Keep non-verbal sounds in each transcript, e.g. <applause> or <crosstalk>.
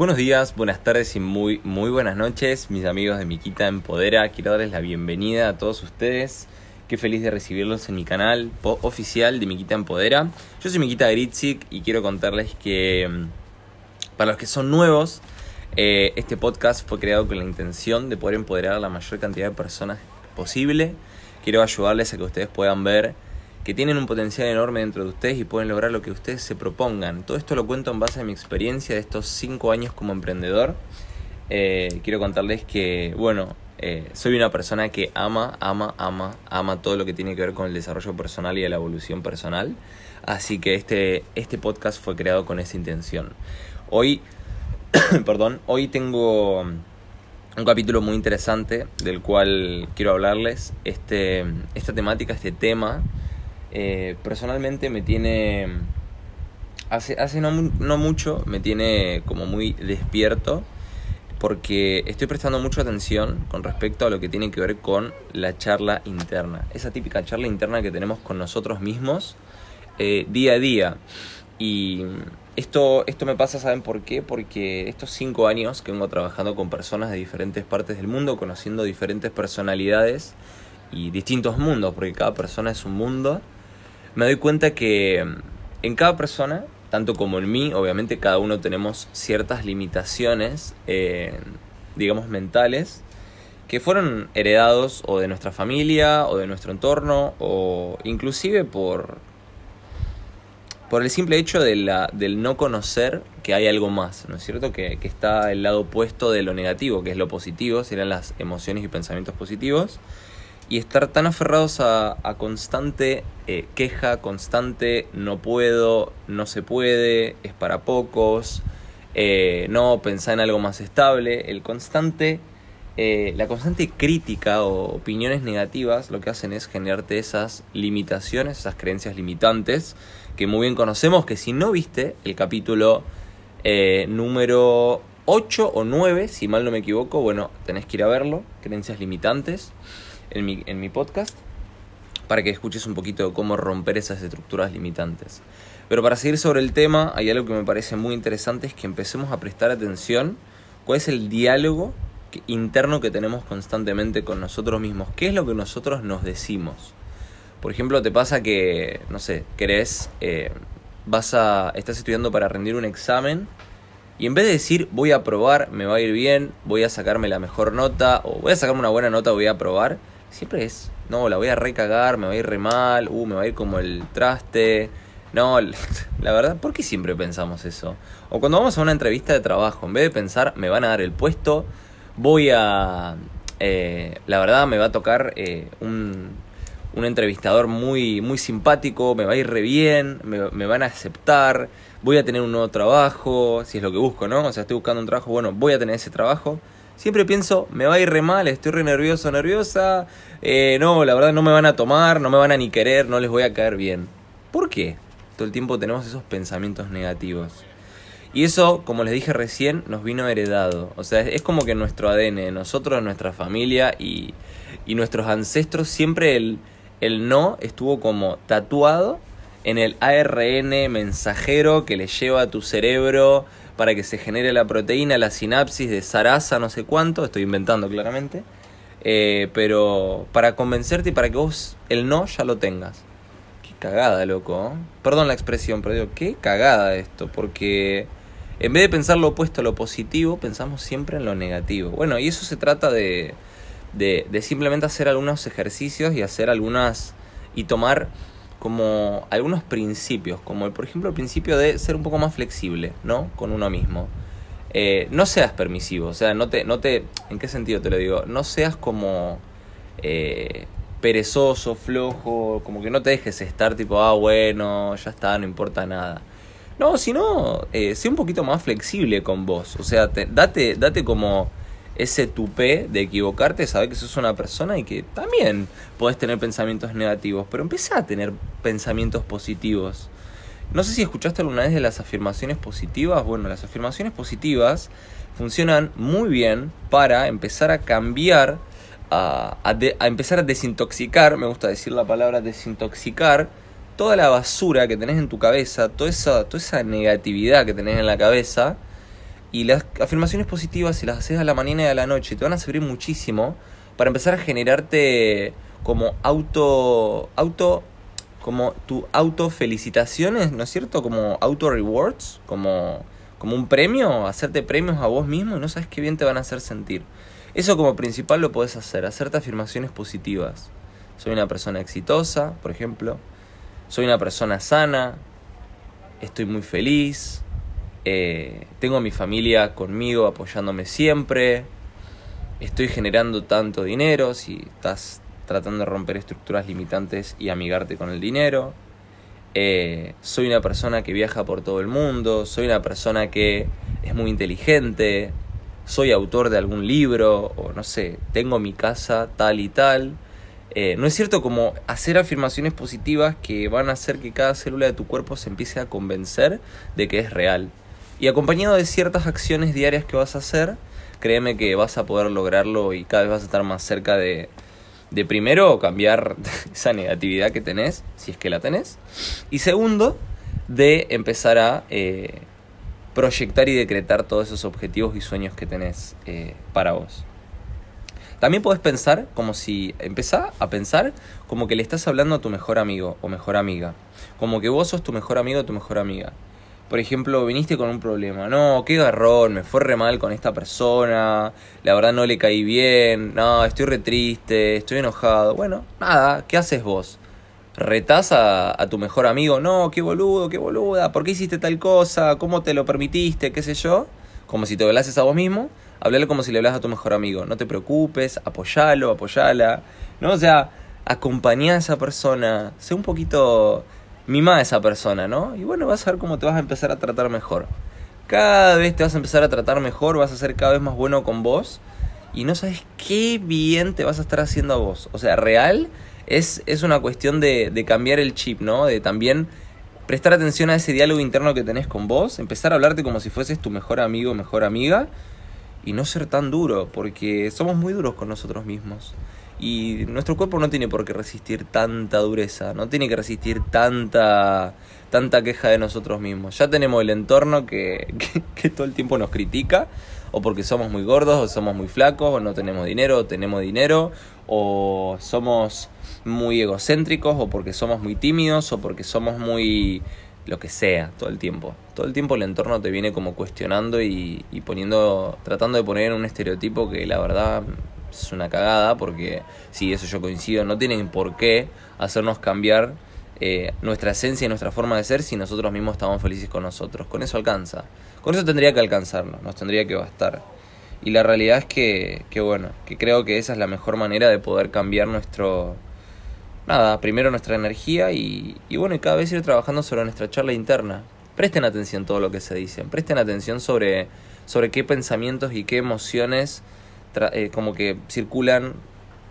Buenos días, buenas tardes y muy, muy buenas noches, mis amigos de Miquita Empodera. Quiero darles la bienvenida a todos ustedes. Qué feliz de recibirlos en mi canal oficial de Miquita Empodera. Yo soy Miquita Gritzik y quiero contarles que mm, para los que son nuevos, eh, este podcast fue creado con la intención de poder empoderar a la mayor cantidad de personas posible. Quiero ayudarles a que ustedes puedan ver que tienen un potencial enorme dentro de ustedes y pueden lograr lo que ustedes se propongan. Todo esto lo cuento en base a mi experiencia de estos 5 años como emprendedor. Eh, quiero contarles que, bueno, eh, soy una persona que ama, ama, ama, ama todo lo que tiene que ver con el desarrollo personal y la evolución personal. Así que este, este podcast fue creado con esa intención. Hoy, <coughs> perdón, hoy tengo un capítulo muy interesante del cual quiero hablarles. Este, esta temática, este tema eh, personalmente me tiene... Hace, hace no, no mucho me tiene como muy despierto porque estoy prestando mucha atención con respecto a lo que tiene que ver con la charla interna. Esa típica charla interna que tenemos con nosotros mismos eh, día a día. Y esto, esto me pasa, ¿saben por qué? Porque estos cinco años que vengo trabajando con personas de diferentes partes del mundo, conociendo diferentes personalidades y distintos mundos, porque cada persona es un mundo, me doy cuenta que mm, en cada persona, tanto como en mí, obviamente cada uno tenemos ciertas limitaciones, eh, digamos, mentales, que fueron heredados o de nuestra familia o de nuestro entorno o inclusive por, por el simple hecho de la, del no conocer que hay algo más, ¿no es cierto? Que, que está el lado opuesto de lo negativo, que es lo positivo, serían las emociones y pensamientos positivos y estar tan aferrados a, constante eh, queja, constante no puedo, no se puede, es para pocos, eh, no pensar en algo más estable, el constante, eh, la constante crítica o opiniones negativas lo que hacen es generarte esas limitaciones, esas creencias limitantes que muy bien conocemos, que si no viste el capítulo número 8 o 9, si mal no me equivoco, bueno, tenés que ir a verlo, creencias limitantes en mi, en mi podcast para que escuches un poquito de cómo romper esas estructuras limitantes. Pero para seguir sobre el tema, hay algo que me parece muy interesante, es que empecemos a prestar atención cuál es el diálogo interno que tenemos constantemente con nosotros mismos. ¿Qué es lo que nosotros nos decimos? Por ejemplo, te pasa que, no sé, querés, eh, vas a, estás estudiando para rendir un examen y en vez de decir voy a probar, me va a ir bien, voy a sacarme la mejor nota o voy a sacarme una buena nota, voy a probar, siempre es, no, la voy a recagar, me va a ir re mal, uh, me va a ir como el traste. No, <laughs> la verdad, ¿por qué siempre pensamos eso? O cuando vamos a una entrevista de trabajo, en vez de pensar, me van a dar el puesto, voy a... Eh, la verdad, me va a tocar eh, un, un, entrevistador muy, muy simpático, me va a ir re bien, me, me van a aceptar, voy a tener un nuevo trabajo, si es lo que busco, ¿no? O sea, estoy buscando un trabajo, bueno, voy a tener ese trabajo Siempre pienso, me va a ir re mal, estoy re nervioso, nerviosa. Eh, no, la verdad no me van a tomar, no me van a ni querer, no les voy a caer bien. ¿Por qué? Todo el tiempo tenemos esos pensamientos negativos. Y eso, como les dije recién, nos vino heredado. O sea, es como que nuestro ADN, nosotros, nuestra familia y, y nuestros ancestros, siempre el, el no estuvo como tatuado en el ARN mensajero que le lleva a tu cerebro para que se genere la proteína, la sinapsis de Sarasa, no sé cuánto, estoy inventando claramente, eh, pero para convencerte y para que vos el no ya lo tengas. Qué cagada, loco. Perdón la expresión, pero digo, qué cagada esto, porque en vez de pensar lo opuesto a lo positivo, pensamos siempre en lo negativo. Bueno, y eso se trata de, de, de simplemente hacer algunos ejercicios y hacer algunas... y tomar como algunos principios, como por ejemplo el principio de ser un poco más flexible, ¿no? Con uno mismo. Eh, no seas permisivo, o sea, no te, no te, ¿en qué sentido te lo digo? No seas como eh, perezoso, flojo, como que no te dejes estar tipo, ah, bueno, ya está, no importa nada. No, sino, eh, sé un poquito más flexible con vos, o sea, date, date como ese tupé de equivocarte, saber que sos una persona y que también podés tener pensamientos negativos, pero empieza a tener pensamientos positivos. No sé si escuchaste alguna vez de las afirmaciones positivas. Bueno, las afirmaciones positivas funcionan muy bien para empezar a cambiar, a, a empezar a desintoxicar, me gusta decir la palabra desintoxicar, toda la basura que tenés en tu cabeza, toda esa, toda esa negatividad que tenés en la cabeza Y las afirmaciones positivas, si las haces a la mañana y a la noche, te van a servir muchísimo para empezar a generarte como auto. auto. como tu auto felicitaciones, ¿no es cierto? Como auto rewards, como, como un premio, hacerte premios a vos mismo y no sabes qué bien te van a hacer sentir. Eso como principal lo puedes hacer, hacerte afirmaciones positivas. Soy una persona exitosa, por ejemplo. Soy una persona sana. Estoy muy feliz. Eh, tengo mi familia conmigo apoyándome siempre. Estoy generando tanto dinero si estás tratando de romper estructuras limitantes y amigarte con el dinero. Eh, soy una persona que viaja por todo el mundo. Soy una persona que es muy inteligente soy autor de algún libro o no sé, tengo mi casa tal y tal. Eh, no es cierto como hacer afirmaciones positivas que van a hacer que cada célula de tu cuerpo se empiece a convencer de que es real. Y acompañado de ciertas acciones diarias que vas a hacer, créeme que vas a poder lograrlo y cada vez vas a estar más cerca de, de primero cambiar <laughs> esa negatividad que tenés, si es que la tenés. Y segundo, de empezar a eh, proyectar y decretar todos esos objetivos y sueños que tenés eh, para vos. También podés pensar como si, empezá a pensar como que le estás hablando a tu mejor amigo o mejor amiga. Como que vos sos tu mejor amigo o tu mejor amiga. Por ejemplo, viniste con un problema. No, qué garrón, me fue re mal con esta persona. La verdad no le caí bien. No, estoy re triste, estoy enojado. Bueno, nada, ¿qué haces vos? retás a, tu mejor amigo, no, qué boludo, qué boluda, ¿por qué hiciste tal cosa? ¿Cómo te lo permitiste? ¿Qué sé yo? Como si te hablases a vos mismo, hablale como si le hablas a tu mejor amigo. No te preocupes, apoyalo, apoyala. ¿No? O sea, acompañá a esa persona, sé un poquito mima a esa persona, ¿no? Y bueno, vas a ver cómo te vas a empezar a tratar mejor. Cada vez te vas a empezar a tratar mejor, vas a ser cada vez más bueno con vos. Y no sabes qué bien te vas a estar haciendo a vos. O sea, real es, es una cuestión de, de cambiar el chip, ¿no? De también prestar atención a ese diálogo interno que tenés con vos, empezar a hablarte como si fueses tu mejor amigo o mejor amiga y no ser tan duro, porque somos muy duros con nosotros mismos. Y nuestro cuerpo no tiene por qué resistir tanta dureza, no tiene que resistir tanta, tanta queja de nosotros mismos. Ya tenemos el entorno que, <laughs> que, que todo el tiempo nos critica, o porque somos muy gordos, o somos muy flacos, o no tenemos dinero, o tenemos dinero, o somos muy egocéntricos o porque somos muy tímidos o porque somos muy lo que sea todo el tiempo. Todo el tiempo el entorno te viene como cuestionando y, poniendo, tratando de poner un estereotipo que la verdad es una cagada porque sí, eso yo coincido, no tienen por qué hacernos cambiar eh, nuestra esencia y nuestra forma de ser si nosotros mismos estamos felices con nosotros. Con eso alcanza. Con eso tendría que alcanzarnos, nos tendría que bastar. Y la realidad es que, que bueno, que creo que esa es la mejor manera de poder cambiar nuestro, nada, primero nuestra energía y, y bueno, y cada vez ir trabajando sobre nuestra charla interna. Presten atención todo lo que se dice, presten atención sobre, sobre qué pensamientos y qué emociones eh, como que circulan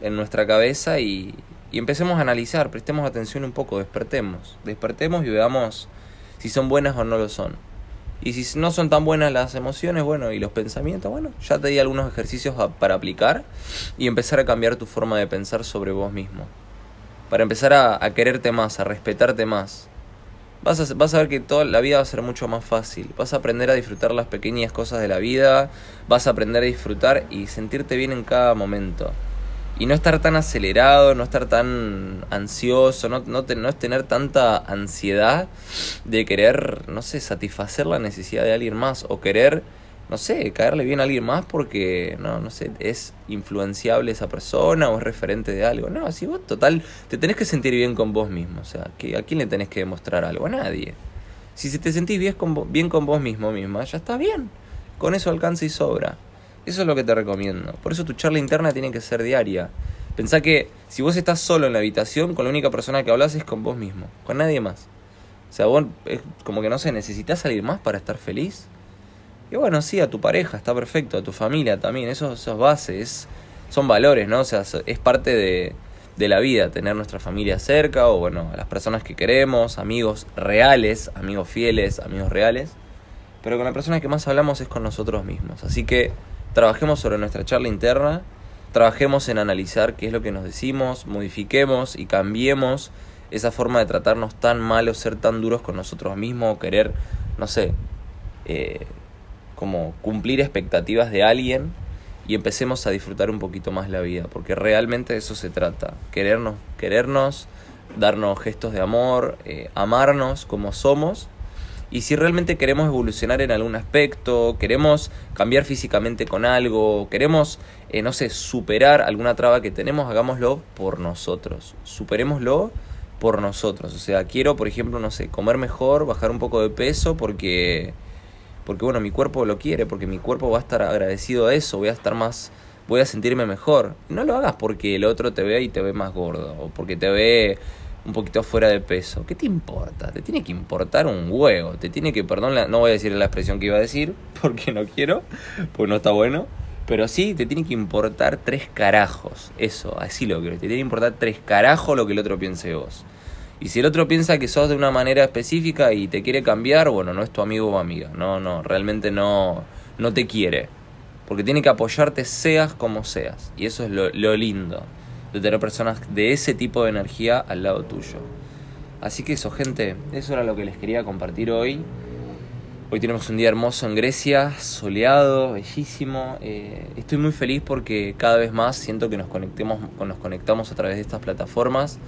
en nuestra cabeza y, y empecemos a analizar, prestemos atención un poco, despertemos, despertemos y veamos si son buenas o no lo son. Y si no son tan buenas las emociones, bueno, y los pensamientos, bueno, ya te di algunos ejercicios para aplicar y empezar a cambiar tu forma de pensar sobre vos mismo para empezar a, quererte más, a respetarte más. Vas a, vas a ver que toda la vida va a ser mucho más fácil. Vas a aprender a disfrutar las pequeñas cosas de la vida, vas a aprender a disfrutar y sentirte bien en cada momento. Y no estar tan acelerado, no estar tan ansioso, no, no, no es tener tanta ansiedad de querer, no sé, satisfacer la necesidad de alguien más o querer no sé, caerle bien a alguien más porque, no, no sé, es influenciable esa persona o es referente de algo. No, si vos total te tenés que sentir bien con vos mismo, o sea, ¿a quién le tenés que demostrar algo? A nadie. Si te sentís bien con, bien con vos mismo misma, ya está bien. Con eso alcanza y sobra. Eso es lo que te recomiendo. Por eso tu charla interna tiene que ser diaria. Pensá que si vos estás solo en la habitación, con la única persona que hablas es con vos mismo, con nadie más. O sea, vos es como que no sé, necesitas salir más para estar feliz. Y bueno, sí, a tu pareja, está perfecto, a tu familia también, eso, eso es base, son valores, ¿no? O sea, es parte de, de la vida, tener nuestra familia cerca o bueno, a las personas que queremos, amigos reales, amigos fieles, amigos reales. Pero con la persona que más hablamos es con nosotros mismos. Así que trabajemos sobre nuestra charla interna, trabajemos en analizar qué es lo que nos decimos, modifiquemos y cambiemos esa forma de tratarnos tan mal o ser tan duros con nosotros mismos o querer, no sé, eh, como cumplir expectativas de alguien y empecemos a disfrutar un poquito más la vida, porque realmente de eso se trata, querernos, querernos, darnos gestos de amor, eh, amarnos como somos. Y si realmente queremos evolucionar en algún aspecto, queremos cambiar físicamente con algo, queremos, eh, no sé, superar alguna traba que tenemos, hagámoslo por nosotros. Superémoslo por nosotros. O sea, quiero, por ejemplo, no sé, comer mejor, bajar un poco de peso porque porque bueno, mi cuerpo lo quiere, porque mi cuerpo va a estar agradecido a eso, voy a estar más, voy a sentirme mejor. No lo hagas porque el otro te ve y te ve más gordo, o porque te ve un poquito fuera de peso. ¿Qué te importa? Te tiene que importar un huevo, te tiene que, perdón, no voy a decir la expresión que iba a decir, <laughs> porque no quiero, pues no está bueno. Pero sí, te tiene que importar tres carajos. Eso, así lo quiero. Te tiene que importar tres carajos lo que el otro piense vos. Y si el otro piensa que sos de una manera específica y te quiere cambiar, bueno, no es tu amigo o amiga. No, no, realmente no, no te quiere. Porque tiene que apoyarte seas como seas. Y eso es lo, lo lindo de tener personas de ese tipo de energía al lado tuyo. Así que eso, gente, eso era lo que les quería compartir hoy. Hoy tenemos un día hermoso en Grecia, soleado, bellísimo. Eh, estoy muy feliz porque cada vez más siento que nos, conectemos, nos conectamos a través de estas plataformas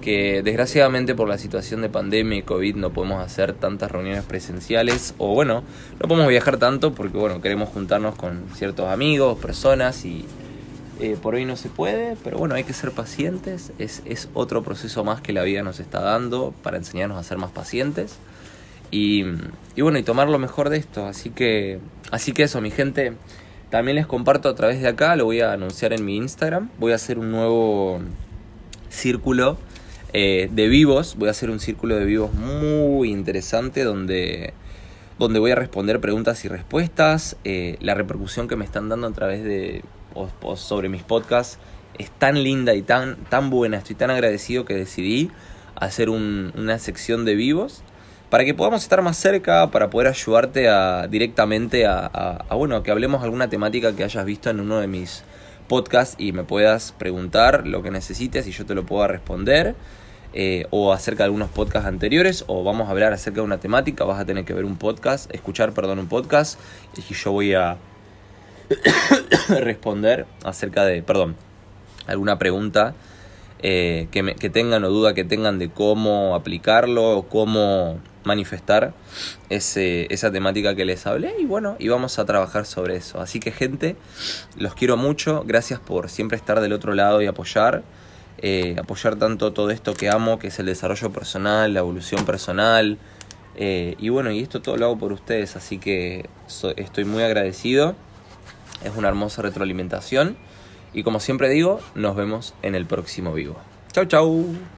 que desgraciadamente por la situación de pandemia y COVID no podemos hacer tantas reuniones presenciales o bueno, no podemos viajar tanto porque bueno, queremos juntarnos con ciertos amigos, personas y eh, por hoy no se puede, pero bueno, hay que ser pacientes, es, es, otro proceso más que la vida nos está dando para enseñarnos a ser más pacientes y, y bueno, y tomar lo mejor de esto, así que, así que eso mi gente, también les comparto a través de acá, lo voy a anunciar en mi Instagram, voy a hacer un nuevo círculo eh, de vivos. Voy a hacer un círculo de vivos muy interesante donde, donde voy a responder preguntas y respuestas. Eh, la repercusión que me están dando a través de sobre mis podcasts es tan linda y tan, tan buena. Estoy tan agradecido que decidí hacer una sección de vivos para que podamos estar más cerca, para poder ayudarte a, directamente a, a, bueno, que hablemos alguna temática que hayas visto en uno de mis podcasts y me puedas preguntar lo que necesites y yo te lo pueda responder. Eh, o acerca de algunos podcasts anteriores, o vamos a hablar acerca de una temática, vas a tener que ver un podcast, escuchar, perdón, un podcast, y yo voy a <coughs> responder acerca de, perdón, alguna pregunta eh, que, que tengan o duda que tengan de cómo aplicarlo o cómo manifestar ese, esa temática que les hablé y bueno, y vamos a trabajar sobre eso. Así que gente, los quiero mucho, gracias por siempre estar del otro lado y apoyar. Eh, apoyar tanto todo esto que amo, que es el desarrollo personal, la evolución personal. Eh, y bueno, y esto todo lo hago por ustedes, así que estoy muy agradecido. Es una hermosa retroalimentación. Y como siempre digo, nos vemos en el próximo vivo. Chau, chau.